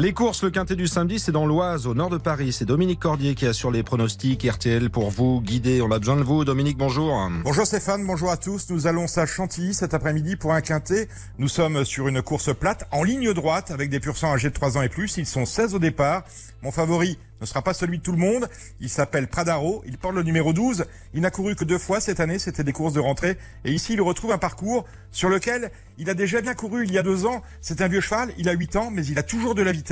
Les courses, le quintet du samedi, c'est dans l'Oise, au nord de Paris. C'est Dominique Cordier qui assure les pronostics RTL pour vous guider. On a besoin de vous. Dominique, bonjour. Bonjour Stéphane, bonjour à tous. Nous allons à Chantilly cet après-midi pour un quintet. Nous sommes sur une course plate en ligne droite avec des pur sang âgés de 3 ans et plus. Ils sont 16 au départ. Mon favori ne sera pas celui de tout le monde. Il s'appelle Pradaro. Il porte le numéro 12. Il n'a couru que deux fois cette année. C'était des courses de rentrée. Et ici, il retrouve un parcours sur lequel il a déjà bien couru il y a deux ans. C'est un vieux cheval. Il a 8 ans, mais il a toujours de la vitesse.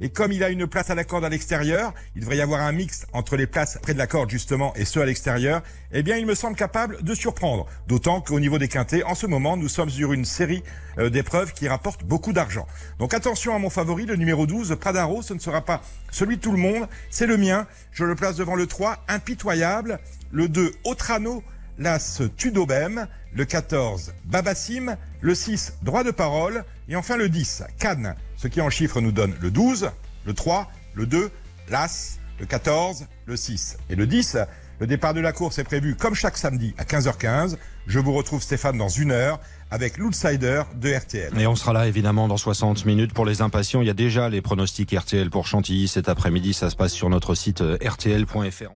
Et comme il a une place à la corde à l'extérieur, il devrait y avoir un mix entre les places près de la corde justement et ceux à l'extérieur, eh bien il me semble capable de surprendre. D'autant qu'au niveau des quintés, en ce moment, nous sommes sur une série euh, d'épreuves qui rapportent beaucoup d'argent. Donc attention à mon favori, le numéro 12, Pradaro, ce ne sera pas celui de tout le monde, c'est le mien. Je le place devant le 3, impitoyable, le 2, Otrano, l'As Tudobem, le 14, Babassim, le 6, Droit de parole, et enfin le 10, Cannes, ce qui en chiffres nous donne le 12, le 3, le 2, l'As, le 14, le 6 et le 10. Le départ de la course est prévu comme chaque samedi à 15h15. Je vous retrouve Stéphane dans une heure avec l'outsider de RTL. Et on sera là évidemment dans 60 minutes pour les impatients. Il y a déjà les pronostics RTL pour Chantilly cet après-midi. Ça se passe sur notre site euh, rtl.fr.